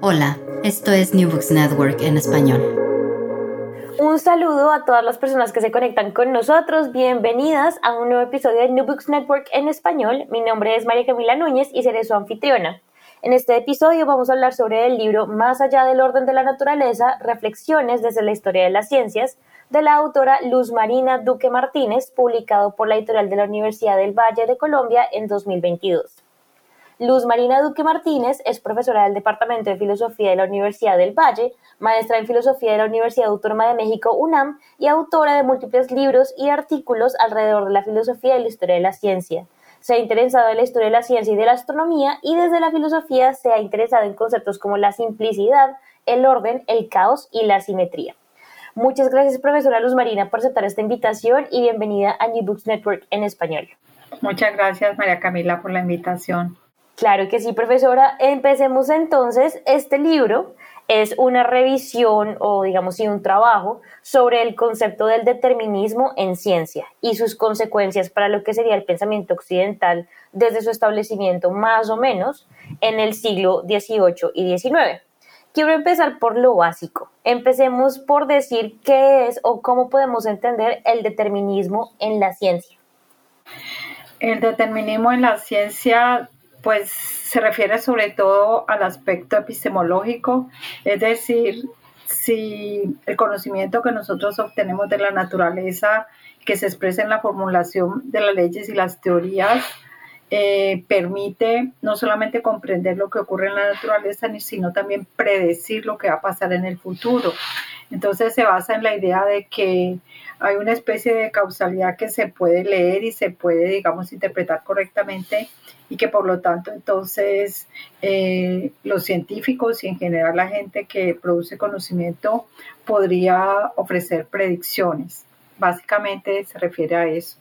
Hola, esto es New Books Network en español. Un saludo a todas las personas que se conectan con nosotros. Bienvenidas a un nuevo episodio de New Books Network en español. Mi nombre es María Camila Núñez y seré su anfitriona. En este episodio vamos a hablar sobre el libro Más allá del orden de la naturaleza, reflexiones desde la historia de las ciencias, de la autora Luz Marina Duque Martínez, publicado por la editorial de la Universidad del Valle de Colombia en 2022. Luz Marina Duque Martínez es profesora del Departamento de Filosofía de la Universidad del Valle, maestra en Filosofía de la Universidad Autónoma de México UNAM y autora de múltiples libros y artículos alrededor de la filosofía y la historia de la ciencia. Se ha interesado en la historia de la ciencia y de la astronomía y desde la filosofía se ha interesado en conceptos como la simplicidad, el orden, el caos y la simetría. Muchas gracias, profesora Luz Marina, por aceptar esta invitación y bienvenida a New Books Network en español. Muchas gracias, María Camila, por la invitación. Claro que sí, profesora. Empecemos entonces. Este libro es una revisión o digamos sí un trabajo sobre el concepto del determinismo en ciencia y sus consecuencias para lo que sería el pensamiento occidental desde su establecimiento más o menos en el siglo XVIII y XIX. Quiero empezar por lo básico. Empecemos por decir qué es o cómo podemos entender el determinismo en la ciencia. El determinismo en la ciencia pues se refiere sobre todo al aspecto epistemológico, es decir, si el conocimiento que nosotros obtenemos de la naturaleza, que se expresa en la formulación de las leyes y las teorías, eh, permite no solamente comprender lo que ocurre en la naturaleza, sino también predecir lo que va a pasar en el futuro. Entonces se basa en la idea de que hay una especie de causalidad que se puede leer y se puede, digamos, interpretar correctamente y que por lo tanto entonces eh, los científicos y en general la gente que produce conocimiento podría ofrecer predicciones. Básicamente se refiere a eso.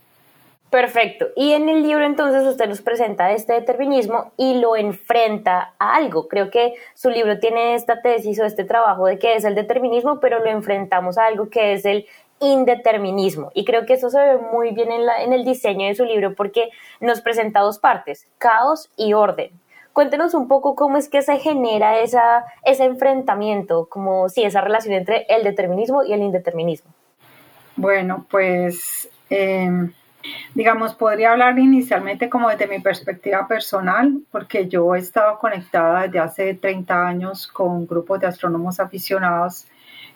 Perfecto. Y en el libro entonces usted nos presenta este determinismo y lo enfrenta a algo. Creo que su libro tiene esta tesis o este trabajo de que es el determinismo, pero lo enfrentamos a algo que es el indeterminismo. Y creo que eso se ve muy bien en, la, en el diseño de su libro porque nos presenta dos partes, caos y orden. Cuéntenos un poco cómo es que se genera esa, ese enfrentamiento, como si esa relación entre el determinismo y el indeterminismo. Bueno, pues em, digamos, podría hablar inicialmente como desde mi perspectiva personal, porque yo he estado conectada desde hace 30 años con grupos de astrónomos aficionados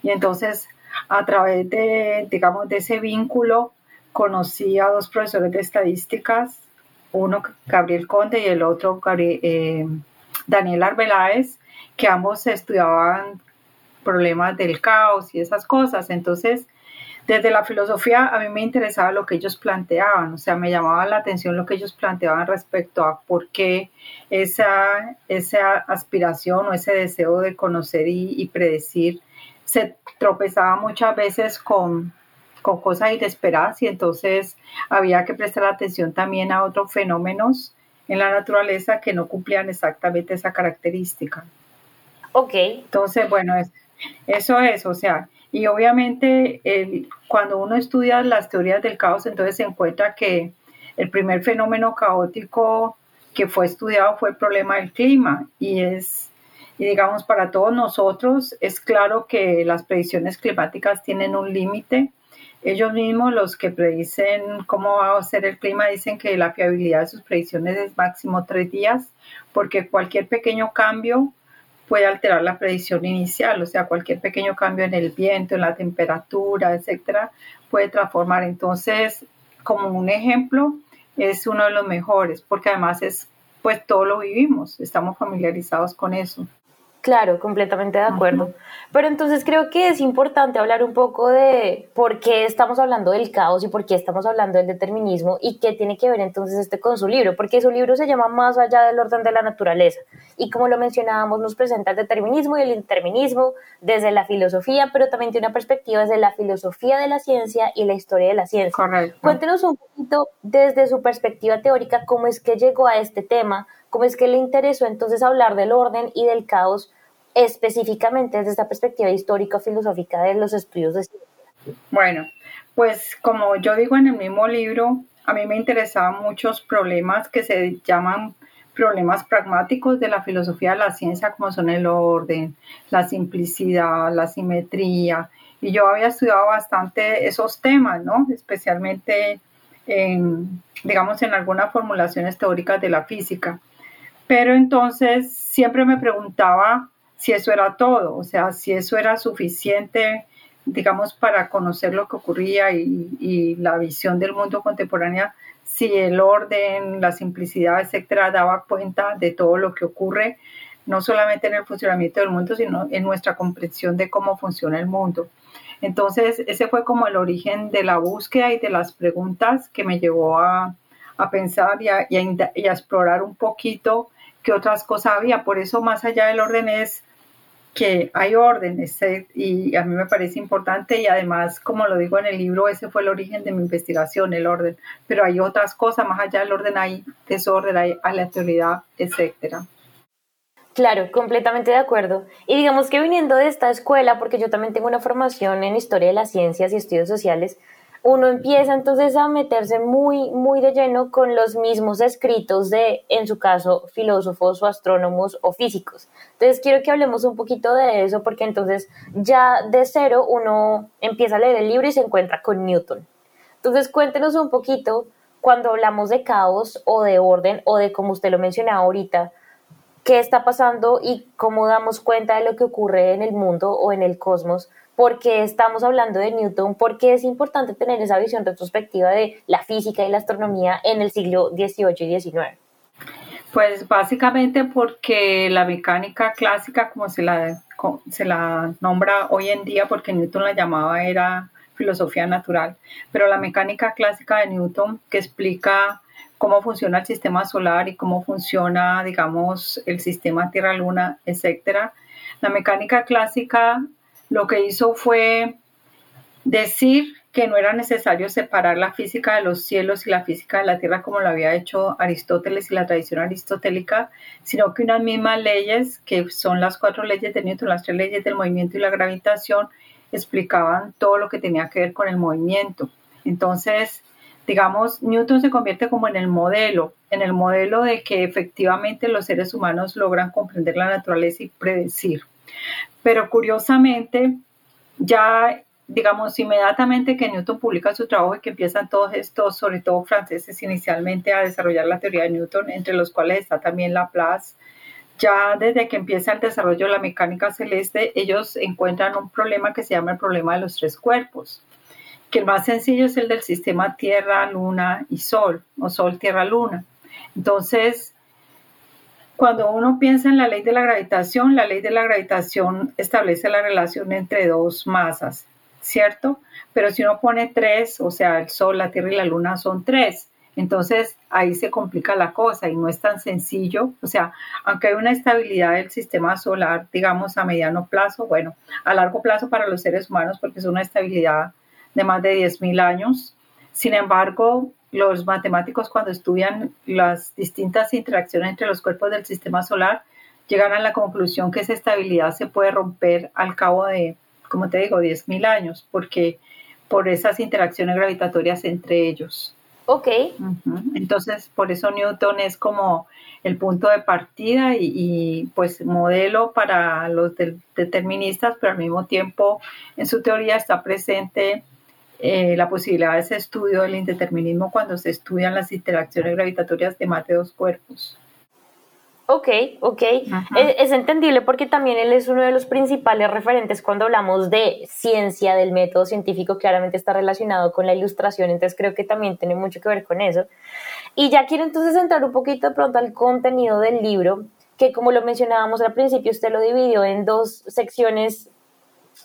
y entonces a través de, digamos, de ese vínculo conocí a dos profesores de estadísticas, uno Gabriel Conde y el otro eh, Daniel Arbeláez, que ambos estudiaban problemas del caos y esas cosas. Entonces, desde la filosofía a mí me interesaba lo que ellos planteaban, o sea, me llamaba la atención lo que ellos planteaban respecto a por qué esa, esa aspiración o ese deseo de conocer y predecir se tropezaba muchas veces con, con cosas inesperadas y entonces había que prestar atención también a otros fenómenos en la naturaleza que no cumplían exactamente esa característica. Ok. Entonces, bueno, eso es, o sea, y obviamente el, cuando uno estudia las teorías del caos, entonces se encuentra que el primer fenómeno caótico que fue estudiado fue el problema del clima y es y digamos, para todos nosotros es claro que las predicciones climáticas tienen un límite. Ellos mismos, los que predicen cómo va a ser el clima, dicen que la fiabilidad de sus predicciones es máximo tres días, porque cualquier pequeño cambio puede alterar la predicción inicial, o sea, cualquier pequeño cambio en el viento, en la temperatura, etcétera, puede transformar. Entonces, como un ejemplo, es uno de los mejores, porque además es, pues todo lo vivimos, estamos familiarizados con eso. Claro, completamente de acuerdo. Pero entonces creo que es importante hablar un poco de por qué estamos hablando del caos y por qué estamos hablando del determinismo y qué tiene que ver entonces este con su libro, porque su libro se llama Más allá del orden de la naturaleza y como lo mencionábamos nos presenta el determinismo y el indeterminismo desde la filosofía, pero también tiene una perspectiva desde la filosofía de la ciencia y la historia de la ciencia. Correcto. Cuéntenos un poquito desde su perspectiva teórica cómo es que llegó a este tema ¿Cómo es que le interesó entonces hablar del orden y del caos específicamente desde esta perspectiva histórico-filosófica de los estudios de ciencia? Bueno, pues como yo digo en el mismo libro, a mí me interesaban muchos problemas que se llaman problemas pragmáticos de la filosofía de la ciencia, como son el orden, la simplicidad, la simetría. Y yo había estudiado bastante esos temas, ¿no? Especialmente en, digamos, en algunas formulaciones teóricas de la física. Pero entonces siempre me preguntaba si eso era todo, o sea, si eso era suficiente, digamos, para conocer lo que ocurría y, la visión del mundo contemporánea, si el orden, la simplicidad, etcétera, daba cuenta de todo lo que ocurre, no solamente en el funcionamiento del mundo, sino en nuestra comprensión de cómo funciona el mundo. Entonces, ese fue como el origen de la búsqueda y de las preguntas que me llevó a, pensar y a, y a explorar un poquito que otras cosas había. Por eso más allá del orden es que hay orden y a mí me parece importante y además, como lo digo en el libro, ese fue el origen de mi investigación, el orden. Pero hay otras cosas, más allá del orden hay desorden, hay aleatoriedad, etcétera. Claro, completamente de acuerdo. Y digamos que viniendo de esta escuela, porque yo también tengo una formación en historia de las ciencias y estudios sociales, uno empieza entonces a meterse muy, muy de lleno con los mismos escritos de, en su caso, filósofos o astrónomos o físicos. Entonces quiero que hablemos un poquito de eso porque entonces ya de cero uno empieza a leer el libro y se encuentra con Newton. Entonces cuéntenos un poquito cuando hablamos de caos o de orden o de como usted lo mencionaba ahorita, qué está pasando y cómo damos cuenta de lo que ocurre en el mundo o en el cosmos por qué estamos hablando de Newton, por qué es importante tener esa visión retrospectiva de la física y la astronomía en el siglo XVIII y XIX. Pues básicamente porque la mecánica clásica, como se la, se la nombra hoy en día, porque Newton la llamaba era filosofía natural, pero la mecánica clásica de Newton que explica cómo funciona el sistema solar y cómo funciona, digamos, el sistema Tierra-Luna, etcétera. La mecánica clásica lo que hizo fue decir que no era necesario separar la física de los cielos y la física de la tierra como lo había hecho Aristóteles y la tradición aristotélica, sino que unas mismas leyes, que son las cuatro leyes de Newton, las tres leyes del movimiento y la gravitación, explicaban todo lo que tenía que ver con el movimiento. Entonces, digamos, Newton se convierte como en el modelo, en el modelo de que efectivamente los seres humanos logran comprender la naturaleza y predecir. Pero curiosamente, ya digamos, inmediatamente que Newton publica su trabajo y que empiezan todos estos, sobre todo franceses, inicialmente a desarrollar la teoría de Newton, entre los cuales está también Laplace, ya desde que empieza el desarrollo de la mecánica celeste, ellos encuentran un problema que se llama el problema de los tres cuerpos, que el más sencillo es el del sistema Tierra, Luna y Sol, o Sol, Tierra, Luna. Entonces, cuando uno piensa en la ley de la gravitación, la ley de la gravitación establece la relación entre dos masas, ¿cierto? Pero si uno pone tres, o sea, el Sol, la Tierra y la Luna son tres, entonces ahí se complica la cosa y no es tan sencillo. O sea, aunque hay una estabilidad del sistema solar, digamos, a mediano plazo, bueno, a largo plazo para los seres humanos, porque es una estabilidad de más de 10.000 años. Sin embargo, los matemáticos cuando estudian las distintas interacciones entre los cuerpos del sistema solar llegan a la conclusión que esa estabilidad se puede romper al cabo de, como te digo, 10.000 años, porque por esas interacciones gravitatorias entre ellos. Ok. Entonces, por eso Newton es como el punto de partida y, y, pues modelo para los deterministas, pero al mismo tiempo en su teoría está presente eh, la posibilidad de ese estudio del indeterminismo cuando se estudian las interacciones gravitatorias de más de dos cuerpos. Ok, ok. Es, entendible porque también él es uno de los principales referentes cuando hablamos de ciencia, del método científico, claramente está relacionado con la ilustración, entonces creo que también tiene mucho que ver con eso. Y ya quiero entonces entrar un poquito de pronto al contenido del libro, que como lo mencionábamos al principio, usted lo dividió en dos secciones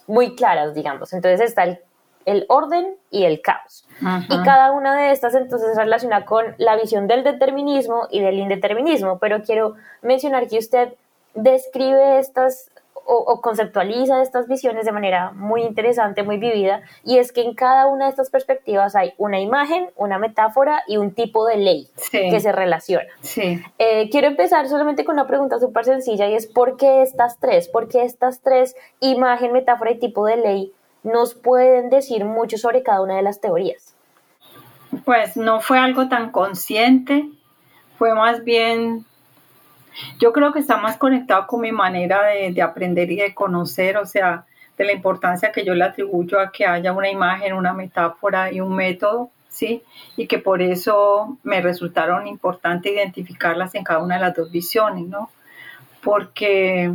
muy claras, digamos. Entonces está el, el orden y el caos. Y cada una de estas entonces se relaciona con la visión del determinismo y del indeterminismo, pero quiero mencionar que usted describe estas o, conceptualiza estas visiones de manera muy interesante, muy vivida, y es que en cada una de estas perspectivas hay una imagen, una metáfora y un tipo de ley que se relaciona. Sí. Eh, quiero empezar solamente con una pregunta súper sencilla y es ¿por qué estas tres? ¿Por qué estas tres, imagen, metáfora y tipo de ley, nos pueden decir mucho sobre cada una de las teorías? Pues no fue algo tan consciente, fue más bien yo creo que está más conectado con mi manera de, aprender y de conocer, o sea, de la importancia que yo le atribuyo a que haya una imagen, una metáfora y un método, ¿sí? Y que por eso me resultaron importante identificarlas en cada una de las dos visiones, ¿no? Porque,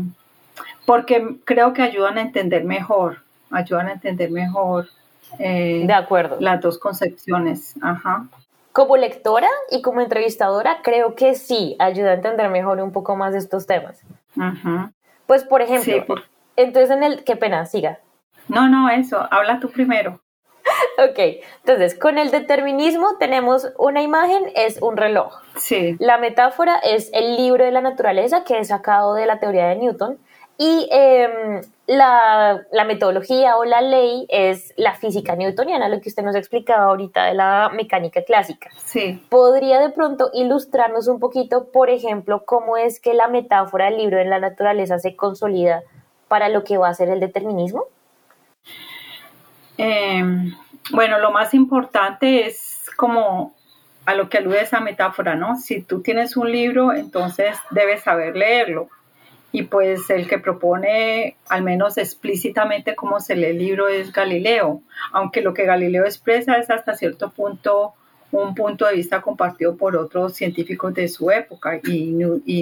porque creo que ayudan a entender mejor, ayudan a entender mejor. Eh, de acuerdo. Las dos concepciones, ajá. Como lectora y como entrevistadora, creo que sí ayuda a entender mejor un poco más estos temas. Pues, por ejemplo, entonces en el... Qué pena, siga. No, no, eso, habla tú primero. ok, entonces con el determinismo tenemos una imagen, es un reloj. Sí. La metáfora es el libro de la naturaleza que es sacado de la teoría de Newton. Y em, la, metodología o la ley es la física newtoniana, lo que usted nos explicaba ahorita de la mecánica clásica. Sí. ¿Podría de pronto ilustrarnos un poquito, por ejemplo, cómo es que la metáfora del libro de la naturaleza se consolida para lo que va a ser el determinismo? Em, bueno, lo más importante es como a lo que alude esa metáfora, ¿no? Si tú tienes un libro, entonces debes saber leerlo y pues el que propone al menos explícitamente cómo se lee el libro es Galileo, aunque lo que Galileo expresa es hasta cierto punto un punto de vista compartido por otros científicos de su época y,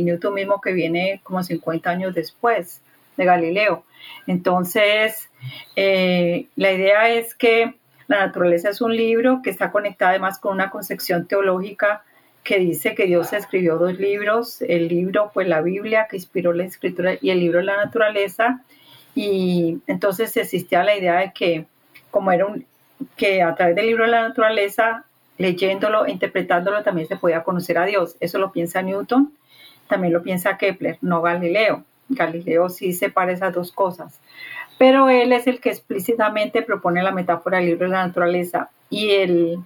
Newton mismo que viene como 50 años después de Galileo. Entonces, eh, la idea es que la naturaleza es un libro que está conectado además con una concepción teológica que dice que Dios escribió dos libros. El libro fue la Biblia que inspiró la escritura y el libro la naturaleza. Y entonces existía la idea de que como era un que a través del libro de la naturaleza, leyéndolo, interpretándolo, también se podía conocer a Dios. Eso lo piensa Newton, también lo piensa Kepler, no Galileo. Galileo sí separa esas dos cosas. Pero él es el que explícitamente propone la metáfora del libro de la naturaleza y el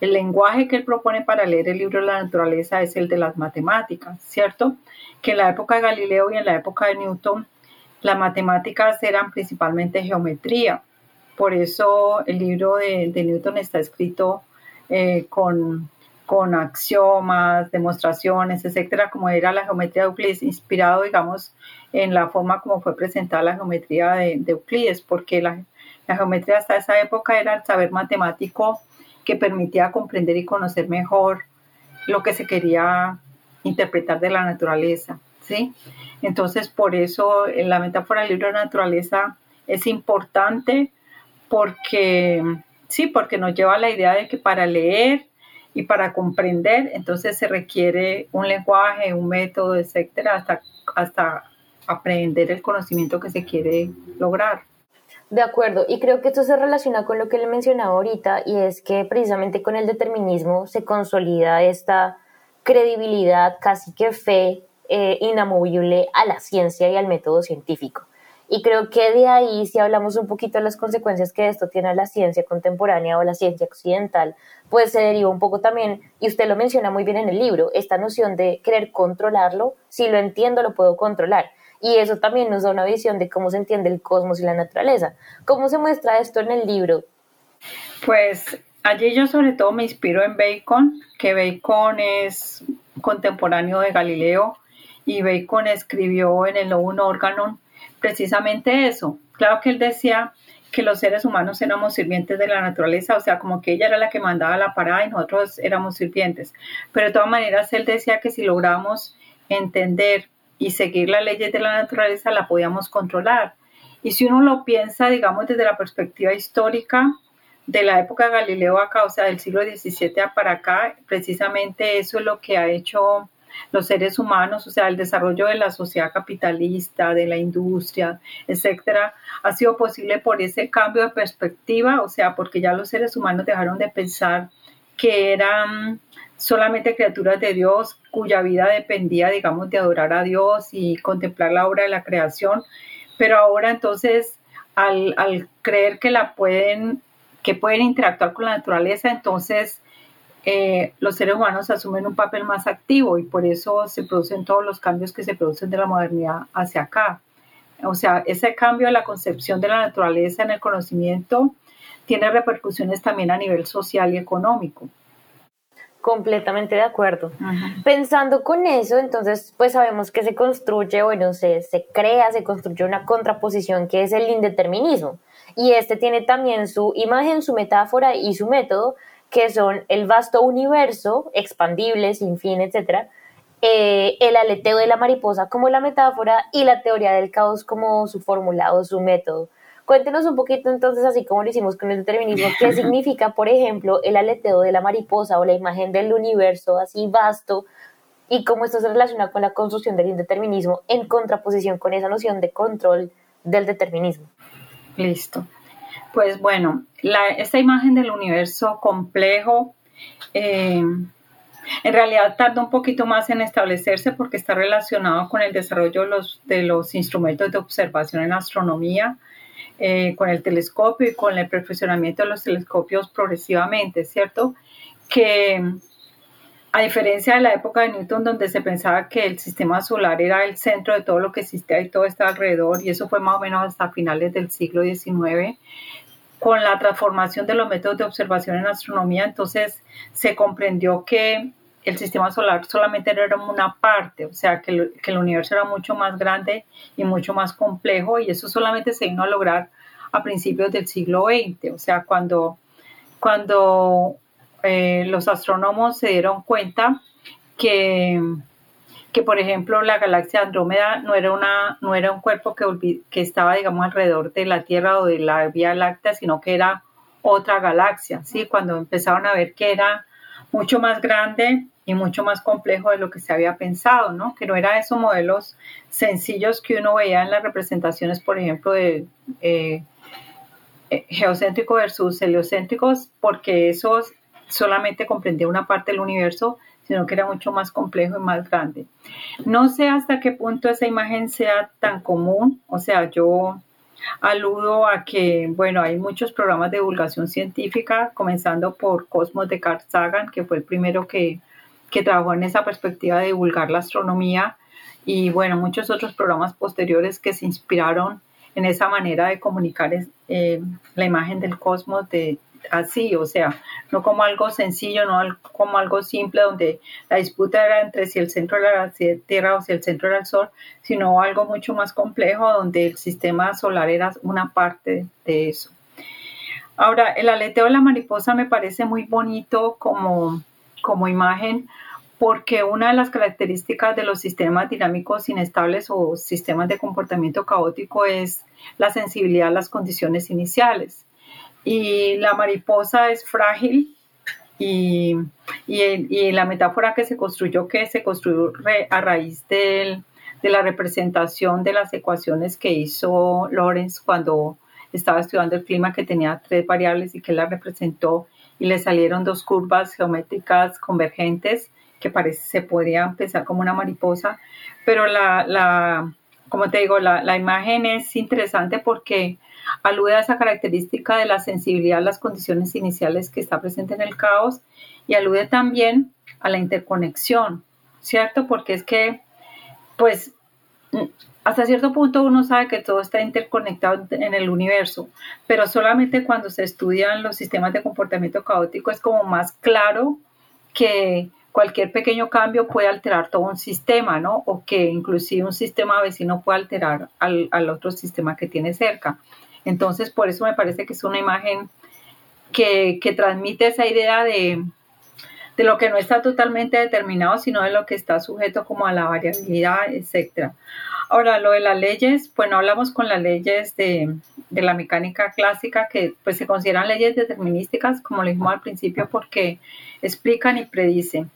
el lenguaje que él propone para leer el libro de la naturaleza es el de las matemáticas, ¿cierto? Que en la época de Galileo y en la época de Newton, las matemáticas eran principalmente geometría. Por eso el libro de, Newton está escrito eh, con, con axiomas, demostraciones, etcétera, como era la geometría de Euclides, inspirado, digamos, en la forma como fue presentada la geometría de, Euclides, porque la, la, geometría hasta esa época era el saber matemático que permitía comprender y conocer mejor lo que se quería interpretar de la naturaleza, ¿sí? Entonces, por eso la metáfora del libro de naturaleza es importante porque, sí, porque nos lleva a la idea de que para leer y para comprender, entonces se requiere un lenguaje, un método, etcétera, hasta, hasta aprender el conocimiento que se quiere lograr. De acuerdo, y creo que esto se relaciona con lo que le mencionaba ahorita, y es que precisamente con el determinismo se consolida esta credibilidad, casi que fe eh, inamovible a la ciencia y al método científico. Y creo que de ahí, si hablamos un poquito de las consecuencias que esto tiene a la ciencia contemporánea o la ciencia occidental, pues se deriva un poco también, y usted lo menciona muy bien en el libro, esta noción de querer controlarlo, si lo entiendo lo puedo controlar. Y eso también nos da una visión de cómo se entiende el cosmos y la naturaleza. ¿Cómo se muestra esto en el libro? Pues allí yo sobre todo me inspiro en Bacon, que Bacon es contemporáneo de Galileo y Bacon escribió en el Novum Organon precisamente eso. Claro que él decía que los seres humanos éramos sirvientes de la naturaleza, o sea, como que ella era la que mandaba la parada y nosotros éramos sirvientes. Pero de todas maneras, él decía que si logramos entender y seguir las leyes de la naturaleza la podíamos controlar. Y si uno lo piensa, digamos, desde la perspectiva histórica de la época de Galileo acá, o sea, del siglo XVII para acá, precisamente eso es lo que ha hecho los seres humanos, o sea, el desarrollo de la sociedad capitalista, de la industria, etcétera, ha sido posible por ese cambio de perspectiva, o sea, porque ya los seres humanos dejaron de pensar que eran solamente criaturas de Dios cuya vida dependía, digamos, de adorar a Dios y contemplar la obra de la creación, pero ahora entonces al, creer que la pueden, que pueden interactuar con la naturaleza, entonces eh, los seres humanos asumen un papel más activo y por eso se producen todos los cambios que se producen de la modernidad hacia acá. O sea, ese cambio de la concepción de la naturaleza en el conocimiento tiene repercusiones también a nivel social y económico. Completamente de acuerdo. Pensando con eso, entonces, pues sabemos que se construye, bueno, se, se crea, se construye una contraposición que es el indeterminismo. Y este tiene también su imagen, su metáfora y su método, que son el vasto universo, expandible, sin fin, etc., eh, el aleteo de la mariposa como la metáfora y la teoría del caos como su fórmula o su método. Cuéntenos un poquito entonces, así como lo hicimos con el determinismo, qué significa, por ejemplo, el aleteo de la mariposa o la imagen del universo así vasto y cómo esto se relaciona con la construcción del indeterminismo en contraposición con esa noción de control del determinismo. Listo. Pues bueno, esta imagen del universo complejo eh, en realidad tarda un poquito más en establecerse porque está relacionado con el desarrollo de los, instrumentos de observación en astronomía, eh, con el telescopio y con el perfeccionamiento de los telescopios progresivamente, ¿cierto? Que a diferencia de la época de Newton, donde se pensaba que el sistema solar era el centro de todo lo que existía y todo está alrededor, y eso fue más o menos hasta finales del siglo XIX, con la transformación de los métodos de observación en astronomía, entonces se comprendió que el sistema solar solamente era una parte, o sea, que el, que el universo era mucho más grande y mucho más complejo, y eso solamente se vino a lograr a principios del siglo XX, o sea, cuando, cuando eh, los astrónomos se dieron cuenta que que por ejemplo la galaxia Andrómeda no era, una, no era un cuerpo que, que estaba, digamos, alrededor de la Tierra o de la Vía Láctea, sino que era otra galaxia, ¿sí? Cuando empezaron a ver que era mucho más grande y mucho más complejo de lo que se había pensado, ¿no? Que no era esos modelos sencillos que uno veía en las representaciones, por ejemplo, de eh, eh geocéntrico versus heliocéntricos, porque esos solamente comprendía una parte del universo, sino que era mucho más complejo y más grande. No sé hasta qué punto esa imagen sea tan común, o sea, yo aludo a que, bueno, hay muchos programas de divulgación científica, comenzando por Cosmos de Carl Sagan, que fue el primero que, que trabajó en esa perspectiva de divulgar la astronomía, y bueno, muchos otros programas posteriores que se inspiraron en esa manera de comunicar eh, la imagen del cosmos de, así, o sea, no como algo sencillo, no como algo simple donde la disputa era entre si el centro era la Tierra o si el centro era el Sol, sino algo mucho más complejo donde el sistema solar era una parte de eso. Ahora, el aleteo de la mariposa me parece muy bonito como, como imagen porque una de las características de los sistemas dinámicos inestables o sistemas de comportamiento caótico es la sensibilidad a las condiciones iniciales. Y la mariposa es frágil y, la metáfora que se construyó, que se construyó a raíz de la representación de las ecuaciones que hizo Lorenz cuando estaba estudiando el clima, que tenía tres variables y que la representó y le salieron dos curvas geométricas convergentes que parece se podría pensar como una mariposa, pero la, la como te digo, la, la imagen es interesante porque alude a esa característica de la sensibilidad a las condiciones iniciales que está presente en el caos y alude también a la interconexión, ¿cierto? Porque es que, pues, hasta cierto punto uno sabe que todo está interconectado en el universo, pero solamente cuando se estudian los sistemas de comportamiento caótico es como más claro que cualquier pequeño cambio puede alterar todo un sistema, ¿no? O que inclusive un sistema vecino puede alterar al, al otro sistema que tiene cerca. Entonces, por eso me parece que es una imagen que, transmite esa idea de, lo que no está totalmente determinado, sino de lo que está sujeto como a la variabilidad, etc. Ahora, lo de las leyes, bueno, hablamos con las leyes de, la mecánica clásica, que pues se consideran leyes determinísticas, como lo dijimos al principio, porque explican y predicen.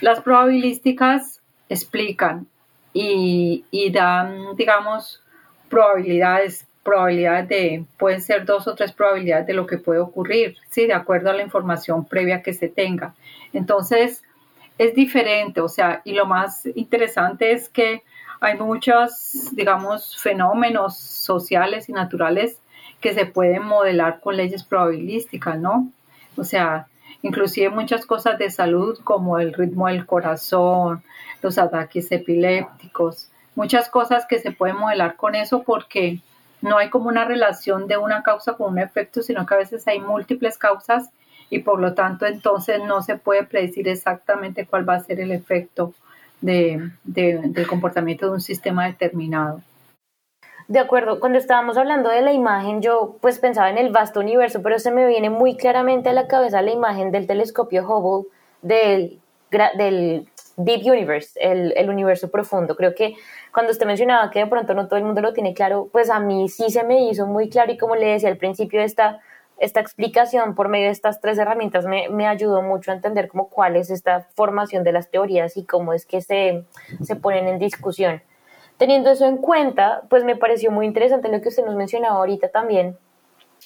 Las probabilísticas explican y dan, digamos, probabilidades, probabilidades de, pueden ser dos o tres probabilidades de lo que puede ocurrir, ¿sí? De acuerdo a la información previa que se tenga. Entonces, es diferente, o sea, y lo más interesante es que hay muchos, digamos, fenómenos sociales y naturales que se pueden modelar con leyes probabilísticas, ¿no? O sea, inclusive muchas cosas de salud como el ritmo del corazón, los ataques epilépticos, muchas cosas que se pueden modelar con eso porque no hay como una relación de una causa con un efecto, sino que a veces hay múltiples causas y por lo tanto entonces no se puede predecir exactamente cuál va a ser el efecto de, del comportamiento de un sistema determinado. De acuerdo, cuando estábamos hablando de la imagen, yo pues pensaba en el vasto universo, pero se me viene muy claramente a la cabeza la imagen del telescopio Hubble del, del Deep Universe, el, el, universo profundo. Creo que cuando usted mencionaba que de pronto no todo el mundo lo tiene claro, pues a mí sí se me hizo muy claro y como le decía al principio, esta, esta explicación por medio de estas tres herramientas me, me ayudó mucho a entender cómo cuál es esta formación de las teorías y cómo es que se, se ponen en discusión. Teniendo eso en cuenta, pues me pareció muy interesante lo que usted nos mencionaba ahorita también,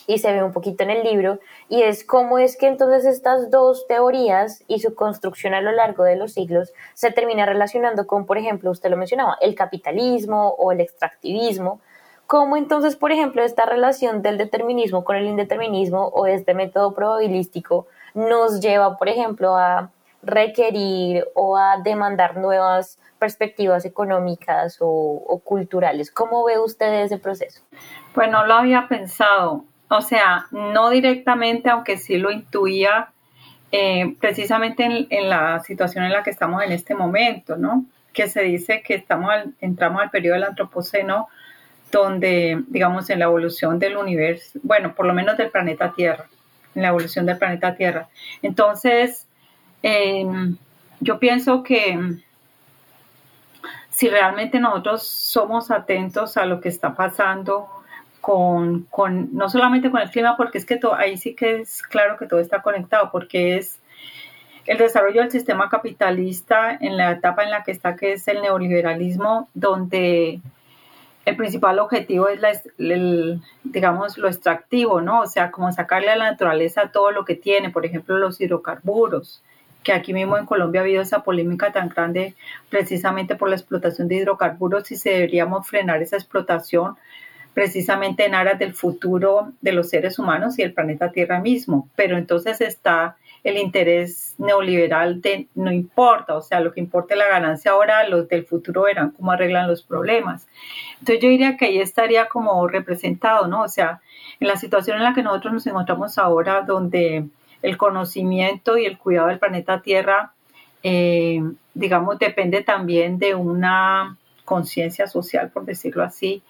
y se ve un poquito en el libro, y es cómo es que entonces estas dos teorías y su construcción a lo largo de los siglos se termina relacionando con, por ejemplo, usted lo mencionaba, el capitalismo o el extractivismo, cómo entonces, por ejemplo, esta relación del determinismo con el indeterminismo o este método probabilístico nos lleva, por ejemplo, a requerir o a demandar nuevas perspectivas económicas o, culturales. ¿Cómo ve usted ese proceso? Pues no lo había pensado. O sea, no directamente, aunque sí lo intuía eh, precisamente en, la situación en la que estamos en este momento, ¿no? Que se dice que estamos entramos al periodo del antropoceno, donde, digamos, en la evolución del universo, bueno, por lo menos del planeta Tierra, en la evolución del planeta Tierra. Entonces, em, yo pienso que si realmente nosotros somos atentos a lo que está pasando con, no solamente con el clima, porque es que ahí sí que es claro que todo está conectado, porque es el desarrollo del sistema capitalista en la etapa en la que está, que es el neoliberalismo, donde el principal objetivo es, la, digamos, lo extractivo, ¿no? O sea, como sacarle a la naturaleza todo lo que tiene, por ejemplo, los hidrocarburos, que aquí mismo en Colombia ha habido esa polémica tan grande precisamente por la explotación de hidrocarburos y si deberíamos frenar esa explotación precisamente en aras del futuro de los seres humanos y el planeta Tierra mismo. Pero entonces está el interés neoliberal de no importa, o sea, lo que importa es la ganancia ahora, los del futuro verán cómo arreglan los problemas. Entonces yo diría que ahí estaría como representado, ¿no? O sea, en la situación en la que nosotros nos encontramos ahora, donde el conocimiento y el cuidado del planeta Tierra, eh, digamos, depende también de una conciencia social, por decirlo así,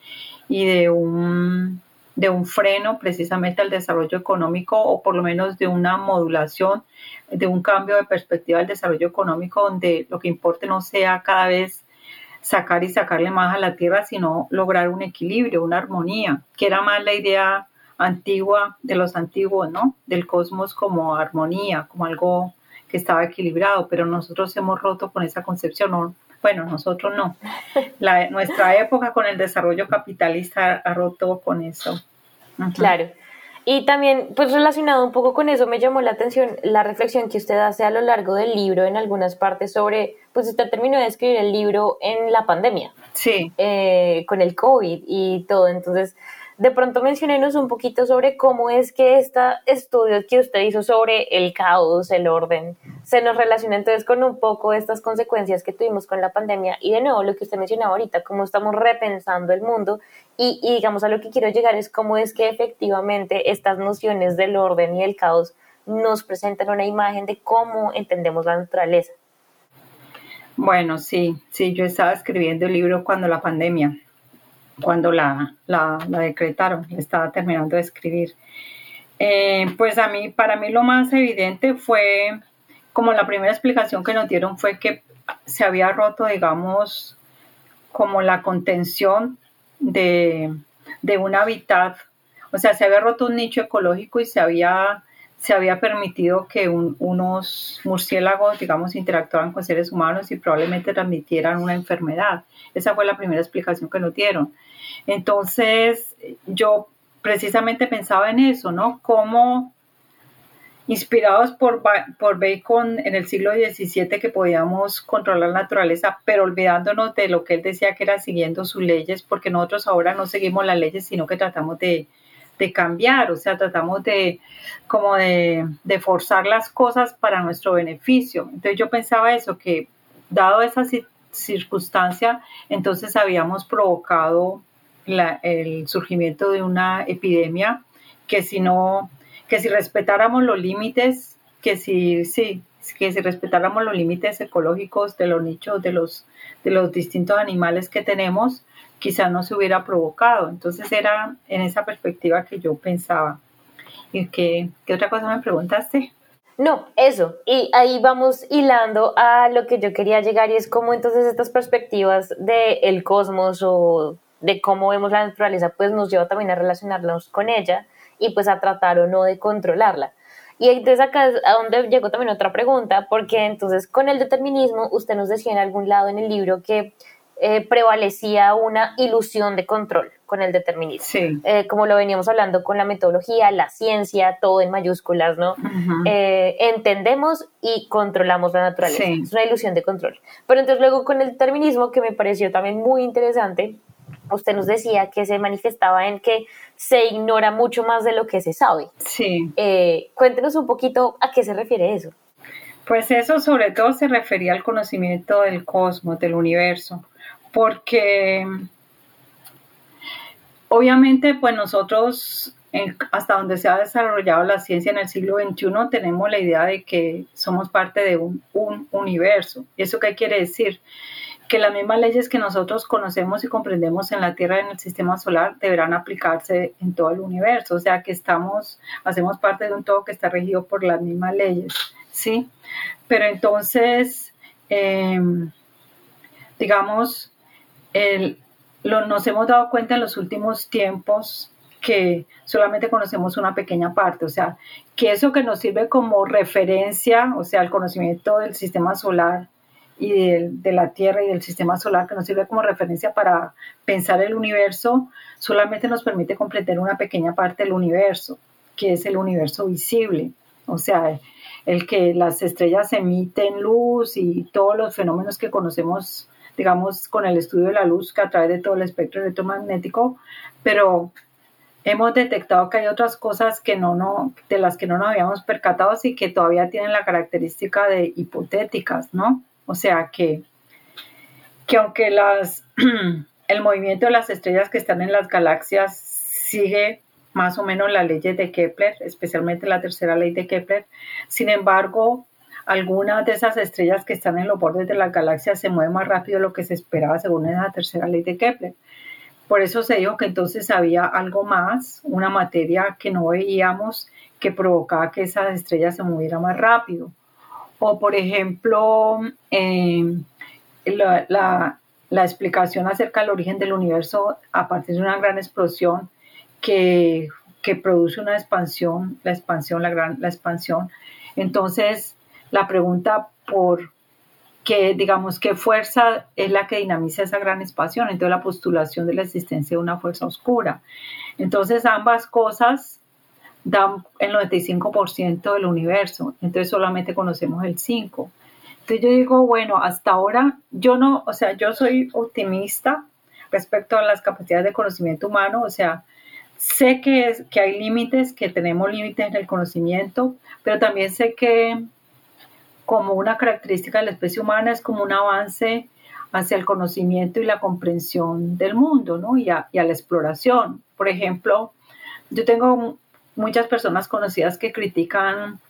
y de un, de un freno precisamente al desarrollo económico o por lo menos de una modulación, de un cambio de perspectiva del desarrollo económico donde lo que importe no sea cada vez sacar y sacarle más a la tierra, sino lograr un equilibrio, una armonía, que era más la idea antigua de los antiguos, ¿no? Del cosmos como armonía, como algo que estaba equilibrado, pero nosotros hemos roto con esa concepción, bueno, nosotros no. La, nuestra época con el desarrollo capitalista ha roto con eso. Claro. Y también, pues relacionado un poco con eso, me llamó la atención la reflexión que usted hace a lo largo del libro en algunas partes sobre, pues usted terminó de escribir el libro en la pandemia. Sí. Eh, con el COVID y todo. Entonces, de pronto mencionenos un poquito sobre cómo es que este estudio que usted hizo sobre el caos, el orden, se nos relaciona entonces con un poco estas consecuencias que tuvimos con la pandemia y de nuevo lo que usted mencionaba ahorita, cómo estamos repensando el mundo y, digamos a lo que quiero llegar es cómo es que efectivamente estas nociones del orden y el caos nos presentan una imagen de cómo entendemos la naturaleza. Bueno, sí, sí, yo estaba escribiendo el libro cuando la pandemia cuando la, la, decretaron, estaba terminando de escribir. Eh, pues a mí, para mí lo más evidente fue, como la primera explicación que nos dieron fue que se había roto, digamos, como la contención de, de un hábitat, o sea, se había roto un nicho ecológico y se había, se había permitido que unos murciélagos, digamos, interactuaran con seres humanos y probablemente transmitieran una enfermedad. Esa fue la primera explicación que nos dieron. Entonces, yo precisamente pensaba en eso, ¿no? Cómo inspirados por, por Bacon en el siglo XVII que podíamos controlar la naturaleza, pero olvidándonos de lo que él decía que era siguiendo sus leyes, porque nosotros ahora no seguimos las leyes, sino que tratamos de, de cambiar, o sea, tratamos de como de, de, forzar las cosas para nuestro beneficio. Entonces yo pensaba eso, que dado esa circunstancia, entonces habíamos provocado el surgimiento de una epidemia que si no que si respetáramos los límites, que si, sí, que si respetáramos los límites ecológicos de los nichos, de los, de los distintos animales que tenemos, quizá no se hubiera provocado. Entonces era en esa perspectiva que yo pensaba. ¿Y qué, qué otra cosa me preguntaste? No, eso. Y ahí vamos hilando a lo que yo quería llegar y es cómo entonces estas perspectivas del el cosmos o de cómo vemos la naturaleza pues nos lleva también a relacionarnos con ella y pues a tratar o no de controlarla. Y entonces acá es a donde llegó también otra pregunta, porque entonces con el determinismo usted nos decía en algún lado en el libro que eh, prevalecía una ilusión de control con el determinismo. Sí. Eh, como lo veníamos hablando con la metodología, la ciencia, todo en mayúsculas, ¿no? Eh, entendemos y controlamos la naturaleza. Es una ilusión de control. Pero entonces luego con el determinismo, que me pareció también muy interesante, usted nos decía que se manifestaba en que se ignora mucho más de lo que se sabe. Sí. Eh, cuéntenos un poquito a qué se refiere eso. Pues eso sobre todo se refería al conocimiento del cosmos, del universo, porque obviamente pues nosotros hasta donde se ha desarrollado la ciencia en el siglo XXI tenemos la idea de que somos parte de un, un universo. ¿Y eso qué quiere decir? que las mismas leyes que nosotros conocemos y comprendemos en la Tierra y en el sistema solar deberán aplicarse en todo el universo, o sea que estamos, hacemos parte de un todo que está regido por las mismas leyes, ¿sí? Pero entonces, em, digamos, nos hemos dado cuenta en los últimos tiempos que solamente conocemos una pequeña parte, o sea, que eso que nos sirve como referencia, o sea, el conocimiento del sistema solar, y de, la Tierra y del sistema solar que nos sirve como referencia para pensar el universo, solamente nos permite comprender una pequeña parte del universo, que es el universo visible, o sea, el que las estrellas emiten luz y todos los fenómenos que conocemos, digamos, con el estudio de la luz que a través de todo el espectro electromagnético, pero hemos detectado que hay otras cosas que no, no, de las que no nos habíamos percatado y que todavía tienen la característica de hipotéticas, ¿no? O sea que, que aunque las, el movimiento de las estrellas que están en las galaxias sigue más o menos las leyes de Kepler, especialmente la tercera ley de Kepler, sin embargo, algunas de esas estrellas que están en los bordes de las galaxias se mueven más rápido de lo que se esperaba según esa tercera ley de Kepler. Por eso se dijo que entonces había algo más, una materia que no veíamos que provocaba que esas estrellas se movieran más rápido o por ejemplo em, la, explicación acerca del origen del universo a partir de una gran explosión que, produce una expansión, la expansión, la gran la expansión. Entonces, la pregunta por qué, digamos, qué fuerza es la que dinamiza esa gran expansión, entonces la postulación de la existencia de una fuerza oscura. Entonces, ambas cosas dan el 95% del universo, entonces solamente conocemos el 5%. Entonces yo digo, bueno, hasta ahora yo no, o sea, yo soy optimista respecto a las capacidades de conocimiento humano, o sea, sé que, que hay límites, que tenemos límites en el conocimiento, pero también sé que como una característica de la especie humana es como un avance hacia el conocimiento y la comprensión del mundo, ¿no? Y a, y a la exploración. Por ejemplo, yo tengo muchas personas conocidas que critican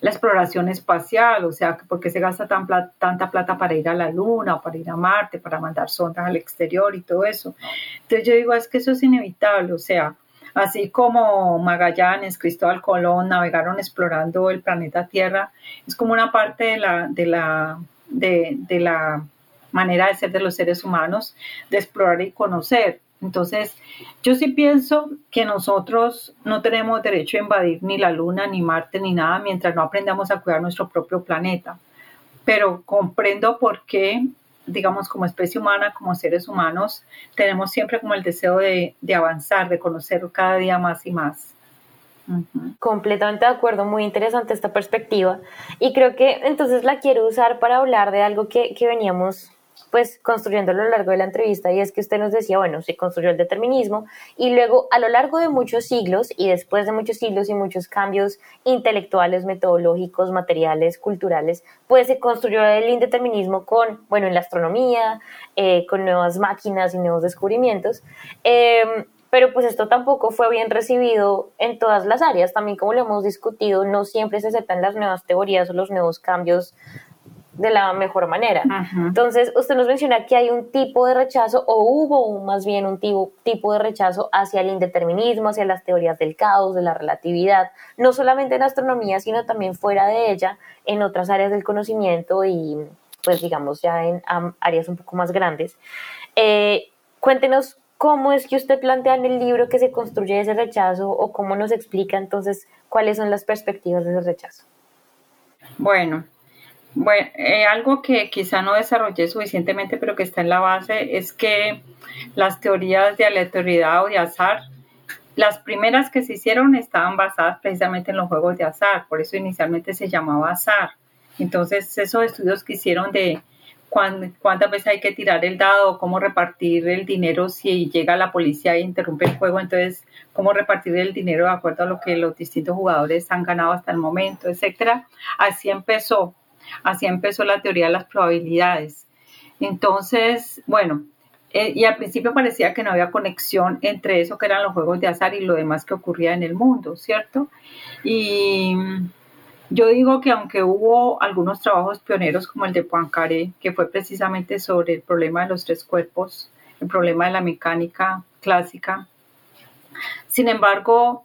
la exploración espacial, o sea, por qué se gasta tan tanta plata para ir a la Luna para ir a Marte, para mandar sondas al exterior y todo eso. Entonces yo digo, es que eso es inevitable, o sea, así como Magallanes, Cristóbal Colón navegaron explorando el planeta Tierra, es como una parte de la, de la, de, de la manera de ser de los seres humanos, de explorar y conocer. Entonces, yo sí pienso que nosotros no tenemos derecho a invadir ni la Luna, ni Marte, ni nada mientras no aprendamos a cuidar nuestro propio planeta. Pero comprendo por qué, digamos, como especie humana, como seres humanos, tenemos siempre como el deseo de, de avanzar, de conocer cada día más y más. Completamente de acuerdo, muy interesante esta perspectiva y creo que entonces la quiero usar para hablar de algo que, que veníamos pues construyendo a lo largo de la entrevista y es que usted nos decía, bueno, se construyó el determinismo y luego a lo largo de muchos siglos y después de muchos siglos y muchos cambios intelectuales, metodológicos, materiales, culturales, pues se construyó el indeterminismo con, bueno, en la astronomía, eh, con nuevas máquinas y nuevos descubrimientos. Eh, pero pues esto tampoco fue bien recibido en todas las áreas, también como lo hemos discutido, no siempre se aceptan las nuevas teorías o los nuevos cambios de la mejor manera. Entonces, usted nos menciona que hay un tipo de rechazo, o hubo más bien un tipo, tipo de rechazo hacia el indeterminismo, hacia las teorías del caos, de la relatividad, no solamente en astronomía, sino también fuera de ella, en otras áreas del conocimiento y, pues, digamos, ya en áreas un poco más grandes. Eh, cuéntenos ¿Cómo es que usted plantea en el libro que se construye ese rechazo o cómo nos explica entonces cuáles son las perspectivas de ese rechazo? Bueno, bueno eh, algo que quizá no desarrollé suficientemente pero que está en la base es que las teorías de aleatoriedad o de azar, las primeras que se hicieron estaban basadas precisamente en los juegos de azar, por eso inicialmente se llamaba azar. Entonces esos estudios que hicieron de cuántas veces hay que tirar el dado, cómo repartir el dinero si llega la policía e interrumpe el juego, entonces cómo repartir el dinero de acuerdo a lo que los distintos jugadores han ganado hasta el momento, etcétera. Así empezó, así empezó la teoría de las probabilidades. Entonces, bueno, eh, y al principio parecía que no había conexión entre eso que eran los juegos de azar y lo demás que ocurría en el mundo, ¿cierto? Y yo digo que aunque hubo algunos trabajos pioneros como el de Poincaré, que fue precisamente sobre el problema de los tres cuerpos, el problema de la mecánica clásica, sin embargo,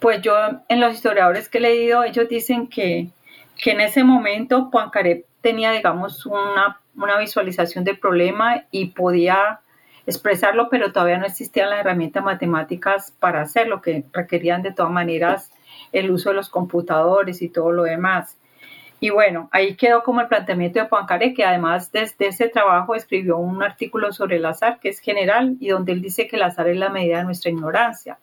pues yo en los historiadores que he leído, ellos dicen que, que en ese momento Poincaré tenía, digamos, una, una visualización del problema y podía expresarlo, pero todavía no existían las herramientas matemáticas para hacerlo, que requerían de todas maneras el uso de los computadores y todo lo demás. Y bueno, ahí quedó como el planteamiento de Poincaré, que además desde ese trabajo escribió un artículo sobre el azar, que es general, y donde él dice que el azar es la medida de nuestra ignorancia.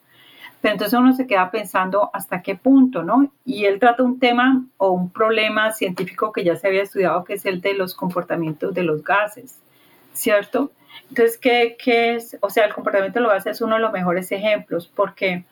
Pero entonces uno se queda pensando hasta qué punto, ¿no? Y él trata un tema o un problema científico que ya se había estudiado, que es el de los comportamientos de los gases, ¿cierto? Entonces, ¿qué, qué es? O sea, el comportamiento de los gases es uno de los mejores ejemplos, porque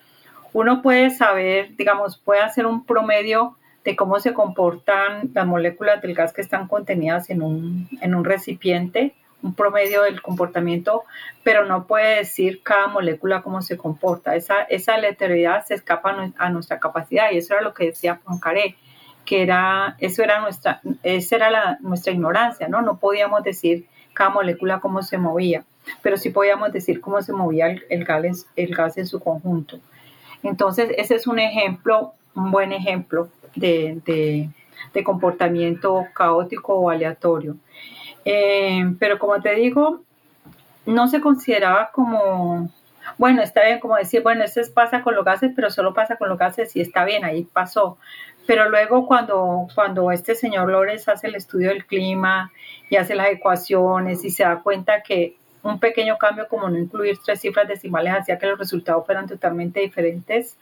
uno puede saber, digamos, puede hacer un promedio de cómo se comportan las moléculas del gas que están contenidas en un, en un recipiente, un promedio del comportamiento, pero no puede decir cada molécula cómo se comporta. Esa, esa aleatoriedad se escapa a nuestra capacidad y eso era lo que decía Poincaré, que era, eso era nuestra, esa era nuestra ignorancia, ¿no? No podíamos decir cada molécula cómo se movía, pero sí podíamos decir cómo se movía el, gas, el gas en su conjunto. Entonces, ese es un ejemplo, un buen ejemplo de, comportamiento caótico o aleatorio. Eh, pero como te digo, no se consideraba como, bueno, está bien como decir, bueno, eso pasa con los gases, pero solo pasa con los gases y está bien, ahí pasó. Pero luego cuando, cuando este señor Lores hace el estudio del clima y hace las ecuaciones y se da cuenta que un pequeño cambio como no incluir tres cifras decimales hacía que los resultados fueran totalmente diferentes.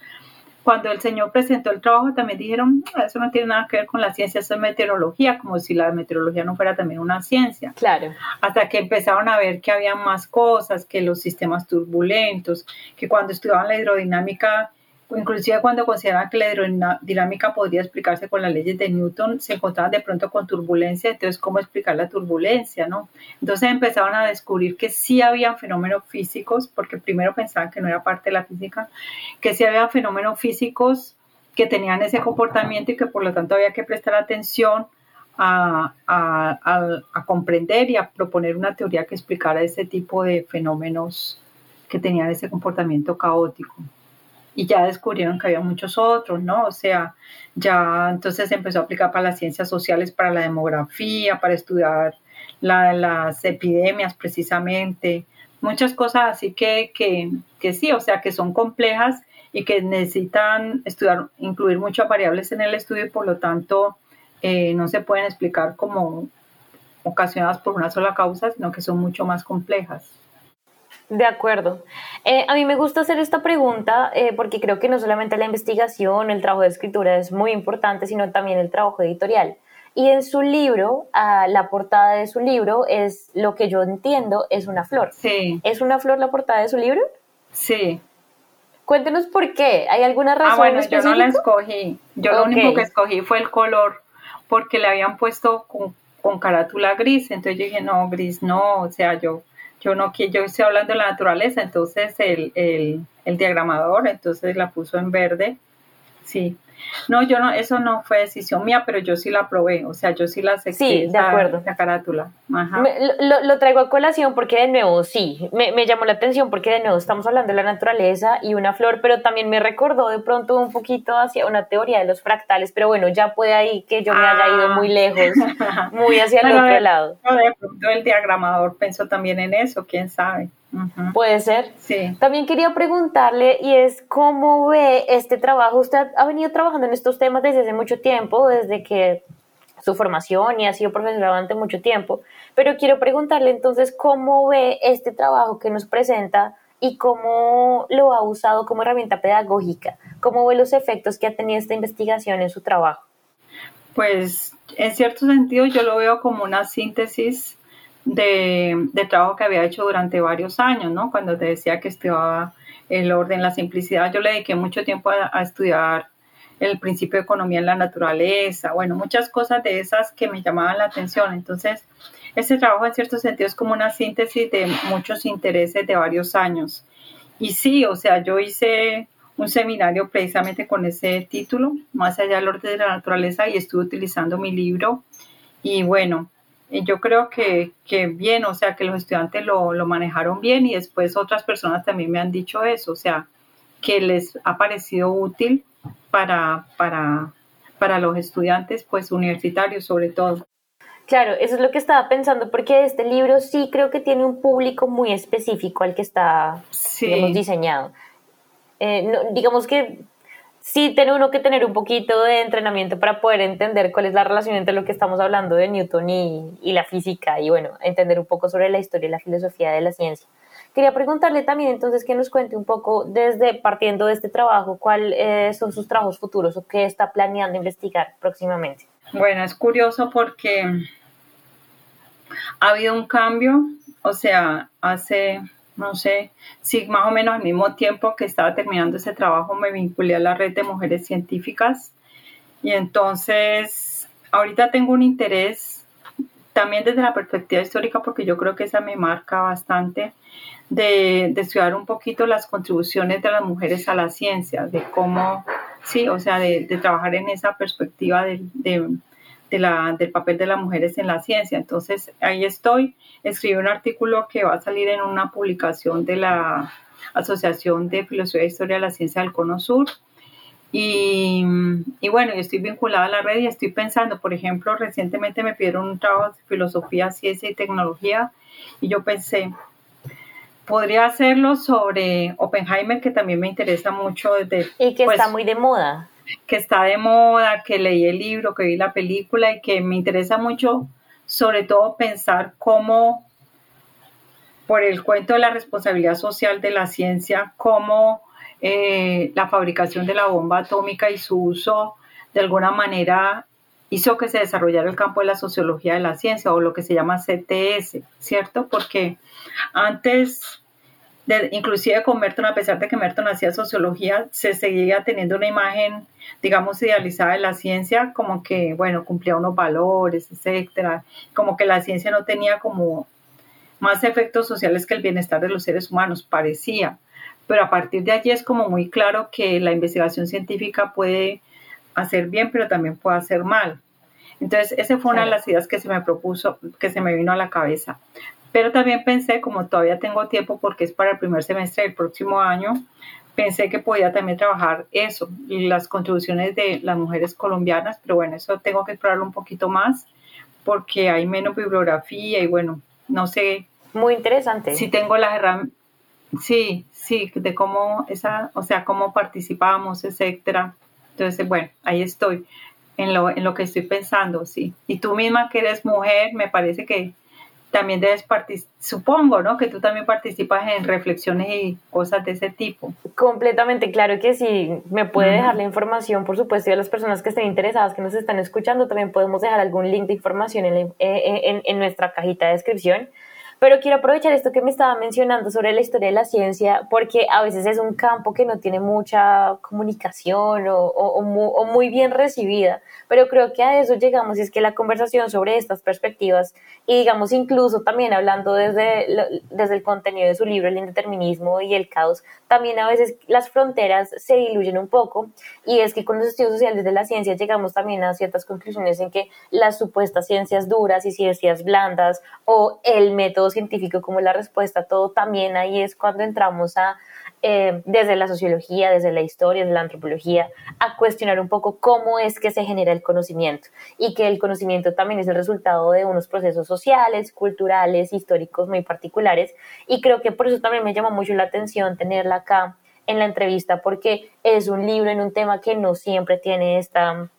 Cuando el señor presentó el trabajo también dijeron, eso no tiene nada que ver con la ciencia, eso es meteorología, como si la meteorología no fuera también una ciencia. Claro. Hasta que empezaron a ver que había más cosas, que los sistemas turbulentos, que cuando estudiaban la hidrodinámica inclusive cuando consideraban que la hidrodinámica podría explicarse con las leyes de Newton, se encontraban de pronto con turbulencia, entonces cómo explicar la turbulencia, ¿no? Entonces empezaron a descubrir que sí había fenómenos físicos, porque primero pensaban que no era parte de la física, que sí había fenómenos físicos que tenían ese comportamiento y que por lo tanto había que prestar atención a, a comprender y a proponer una teoría que explicara ese tipo de fenómenos que tenían ese comportamiento caótico y ya descubrieron que había muchos otros, ¿no? O sea, ya entonces empezó a aplicar para las ciencias sociales, para la demografía, para estudiar las epidemias precisamente, muchas cosas así que, que, que sí, o sea, que son complejas y que necesitan estudiar, incluir muchas variables en el estudio y por lo tanto eh, no se pueden explicar como ocasionadas por una sola causa, sino que son mucho más complejas. De acuerdo. Eh, a mí me gusta hacer esta pregunta eh, porque creo que no solamente la investigación, el trabajo de escritura es muy importante, sino también el trabajo editorial. Y en su libro, la portada de su libro es lo que yo entiendo es una flor. Sí. ¿Es una flor la portada de su libro? Sí. Cuéntenos por qué. ¿Hay alguna razón ah, bueno, yo no la escogí. Yo lo único que escogí fue el color porque le habían puesto con, con carátula gris. Entonces yo dije, no, gris no. O sea, yo yo no yo estoy hablando de la naturaleza, entonces el, el, el diagramador, entonces la puso en verde, sí, no, yo no, eso no fue decisión mía, pero yo sí la probé, o sea, yo sí la acepté. Sí, de acuerdo. La carátula. lo, lo, traigo a colación porque de nuevo, sí, me, me, llamó la atención porque de nuevo estamos hablando de la naturaleza y una flor, pero también me recordó de pronto un poquito hacia una teoría de los fractales, pero bueno, ya puede ahí que yo me haya ido muy lejos, muy hacia el otro lado. de pronto el diagramador pensó también en eso, quién sabe. Puede ser. Sí. También quería preguntarle, y es cómo ve este trabajo. Usted ha venido trabajando en estos temas desde hace mucho tiempo, desde que su formación y ha sido profesor durante mucho tiempo, pero quiero preguntarle entonces cómo ve este trabajo que nos presenta y cómo lo ha usado como herramienta pedagógica, cómo ve los efectos que ha tenido esta investigación en su trabajo. Pues en cierto sentido yo lo veo como una síntesis de, trabajo que había hecho durante varios años, ¿no? Cuando te decía que estudiaba el orden, la simplicidad, yo le dediqué mucho tiempo a, estudiar el principio de economía en la naturaleza, bueno, muchas cosas de esas que me llamaban la atención. Entonces, este trabajo en cierto sentido es como una síntesis de muchos intereses de varios años. Y sí, o sea, yo hice un seminario precisamente con ese título, Más allá del orden de la naturaleza, y estuve utilizando mi libro. Y bueno, yo creo que, que, bien, o sea, que los estudiantes lo, lo, manejaron bien y después otras personas también me han dicho eso, o sea, que les ha parecido útil para, para, para los estudiantes, pues universitarios sobre todo. Claro, eso es lo que estaba pensando, porque este libro sí creo que tiene un público muy específico al que está diseñado. Eh, digamos que sí tiene uno que tener un poquito de entrenamiento para poder entender cuál es la relación entre lo que estamos hablando de Newton y, la física y bueno, entender un poco sobre la historia y la filosofía de la ciencia. Quería preguntarle también entonces que nos cuente un poco desde partiendo de este trabajo, cuáles eh, son sus trabajos futuros o qué está planeando investigar próximamente. Bueno, es curioso porque ha habido un cambio, o sea, hace no sé, si más o menos al mismo tiempo que estaba terminando ese trabajo me vinculé a la red de mujeres científicas. Y entonces ahorita tengo un interés también desde la perspectiva histórica porque yo creo que esa me marca bastante de, estudiar un poquito las contribuciones de las mujeres a la ciencia, de cómo, sí, o sea, de, trabajar en esa perspectiva de, la, del papel de las mujeres en la ciencia. Entonces ahí estoy escribí un artículo que va a salir en una publicación de la Asociación de Filosofía e Historia de la Ciencia del Cono Sur. Y, y, bueno, yo estoy vinculada a la red y estoy pensando, por ejemplo, recientemente me pidieron un trabajo de filosofía, ciencia y tecnología y yo pensé, podría hacerlo sobre Oppenheimer, que también me interesa mucho. Desde, y que está pues, muy de moda. Que está de moda, que leí el libro, que vi la película y que me interesa mucho sobre todo pensar cómo, por el cuento de la responsabilidad social de la ciencia, cómo eh, la fabricación de la bomba atómica y su uso de alguna manera hizo que se desarrollara el campo de la sociología de la ciencia o lo que se llama CTS, ¿cierto? Porque antes inclusive con Merton, a pesar de que Merton hacía sociología, se seguía teniendo una imagen, digamos, idealizada de la ciencia, como que, bueno, cumplía unos valores, etcétera, como que la ciencia no tenía como más efectos sociales que el bienestar de los seres humanos, parecía. Pero a partir de allí es como muy claro que la investigación científica puede hacer bien, pero también puede hacer mal. Entonces, esa fue una de las ideas que se me propuso, que se me vino a la cabeza. Pero también pensé, como todavía tengo tiempo porque es para el primer semestre del próximo año, pensé que podía también trabajar eso, las contribuciones de las mujeres colombianas, pero bueno, eso tengo que explorarlo un poquito más porque hay menos bibliografía y bueno, no sé Muy interesante. Sí tengo las herramientas, sí, sí, de cómo esa, o sea, cómo participamos, etcétera. Entonces, bueno, ahí estoy en lo, en lo que estoy pensando, sí. Y tú misma que eres mujer, me parece que también debes participar, supongo, ¿no? Que tú también participas en reflexiones y cosas de ese tipo. Completamente, claro que sí. Me puede dejar la información, por supuesto, y a las personas que estén interesadas, que nos están escuchando, también podemos dejar algún link de información en, eh, en, en nuestra cajita de descripción. Pero quiero aprovechar esto que me estaba mencionando sobre la historia de la ciencia, porque a veces es un campo que no tiene mucha comunicación o, o, o, muy bien recibida, pero creo que a eso llegamos y es que la conversación sobre estas perspectivas y digamos incluso también hablando desde, desde el contenido de su libro El indeterminismo y el caos, también a veces las fronteras se diluyen un poco y es que con los estudios sociales de la ciencia llegamos también a ciertas conclusiones en que las supuestas ciencias duras y ciencias blandas o el método científico como la respuesta a todo, también ahí es cuando entramos a, eh, desde la sociología, desde la historia, desde la antropología, a cuestionar un poco cómo es que se genera el conocimiento y que el conocimiento también es el resultado de unos procesos sociales, culturales, históricos muy particulares. Y creo que por eso también me llama mucho la atención tenerla acá en la entrevista porque es un libro en un tema que no siempre tiene esta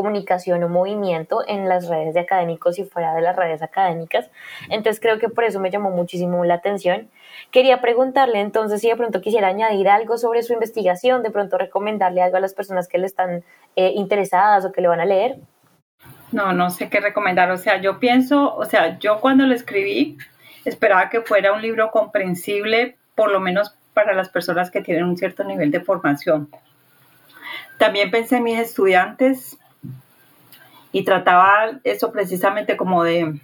comunicación o movimiento en las redes de académicos y fuera de las redes académicas. Entonces creo que por eso me llamó muchísimo la atención. Quería preguntarle entonces si de pronto quisiera añadir algo sobre su investigación, de pronto recomendarle algo a las personas que le están eh, interesadas o que le van a leer. No, no sé qué recomendar. O sea, yo pienso, o sea, yo cuando lo escribí esperaba que fuera un libro comprensible, por lo menos para las personas que tienen un cierto nivel de formación. También pensé en mis estudiantes y trataba eso precisamente como de,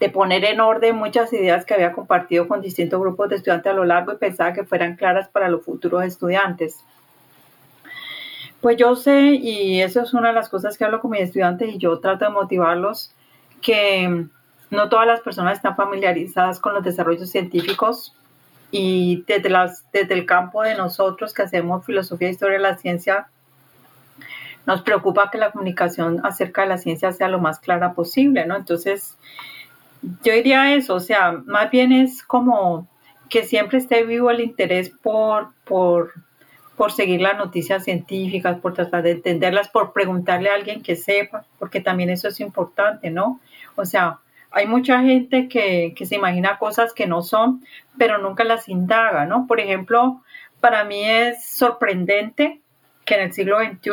de poner en orden muchas ideas que había compartido con distintos grupos de estudiantes a lo largo y pensaba que fueran claras para los futuros estudiantes. Pues yo sé, y eso es una de las cosas que hablo con mis estudiantes y yo trato de motivarlos, que no todas las personas están familiarizadas con los desarrollos científicos y desde, las, desde el campo de nosotros que hacemos filosofía e historia de la ciencia, nos preocupa que la comunicación acerca de la ciencia sea lo más clara posible, ¿no? Entonces, yo diría eso, o sea, más bien es como que siempre esté vivo el interés por, por, por seguir las noticias científicas, por tratar de entenderlas, por preguntarle a alguien que sepa, porque también eso es importante, ¿no? O sea, hay mucha gente que, que se imagina cosas que no son, pero nunca las indaga, ¿no? Por ejemplo, para mí es sorprendente que en el siglo XXI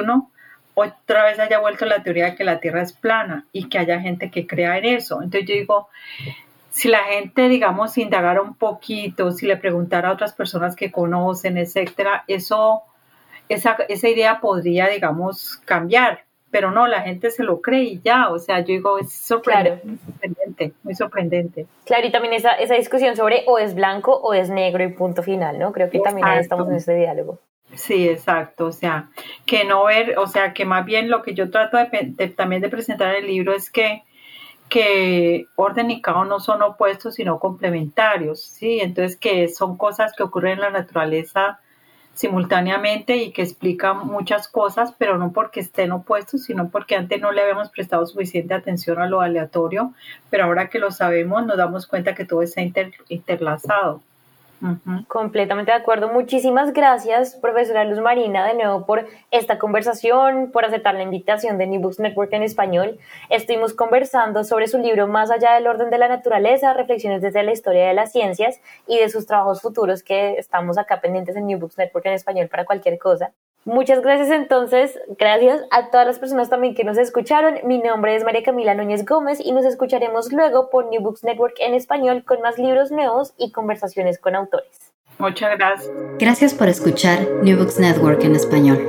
otra vez haya vuelto la teoría de que la Tierra es plana y que haya gente que crea en eso. Entonces yo digo, si la gente, digamos, indagara un poquito, si le preguntara a otras personas que conocen, etcétera, eso, esa, esa idea podría, digamos, cambiar. Pero no, la gente se lo cree y ya, o sea, yo digo, es sorprendente, muy sorprendente, muy sorprendente. Claro, y también esa, esa discusión sobre o es blanco o es negro y punto final, ¿no? Creo que también ahí estamos en ese diálogo. Sí, exacto. O sea, que no ver, o sea, que más bien lo que yo trato de, también de presentar en el libro es que, que orden y caos no son opuestos, sino complementarios, ¿sí? Entonces, que son cosas que ocurren en la naturaleza simultáneamente y que explican muchas cosas, pero no porque estén opuestos, sino porque antes no le habíamos prestado suficiente atención a lo aleatorio, pero ahora que lo sabemos nos damos cuenta que todo está interlazado. Completamente de acuerdo. Muchísimas gracias, profesora Luz Marina, de nuevo por esta conversación, por aceptar la invitación de New Books Network en español. Estuvimos conversando sobre su libro Más allá del orden de la naturaleza, reflexiones desde la historia de las ciencias y de sus trabajos futuros que estamos acá pendientes en New Books Network en español para cualquier cosa. Muchas gracias entonces, gracias a todas las personas también que nos escucharon. Mi nombre es María Camila Núñez Gómez y nos escucharemos luego por New Books Network en español con más libros nuevos y conversaciones con autores. Muchas gracias. Gracias por escuchar New Books Network en español.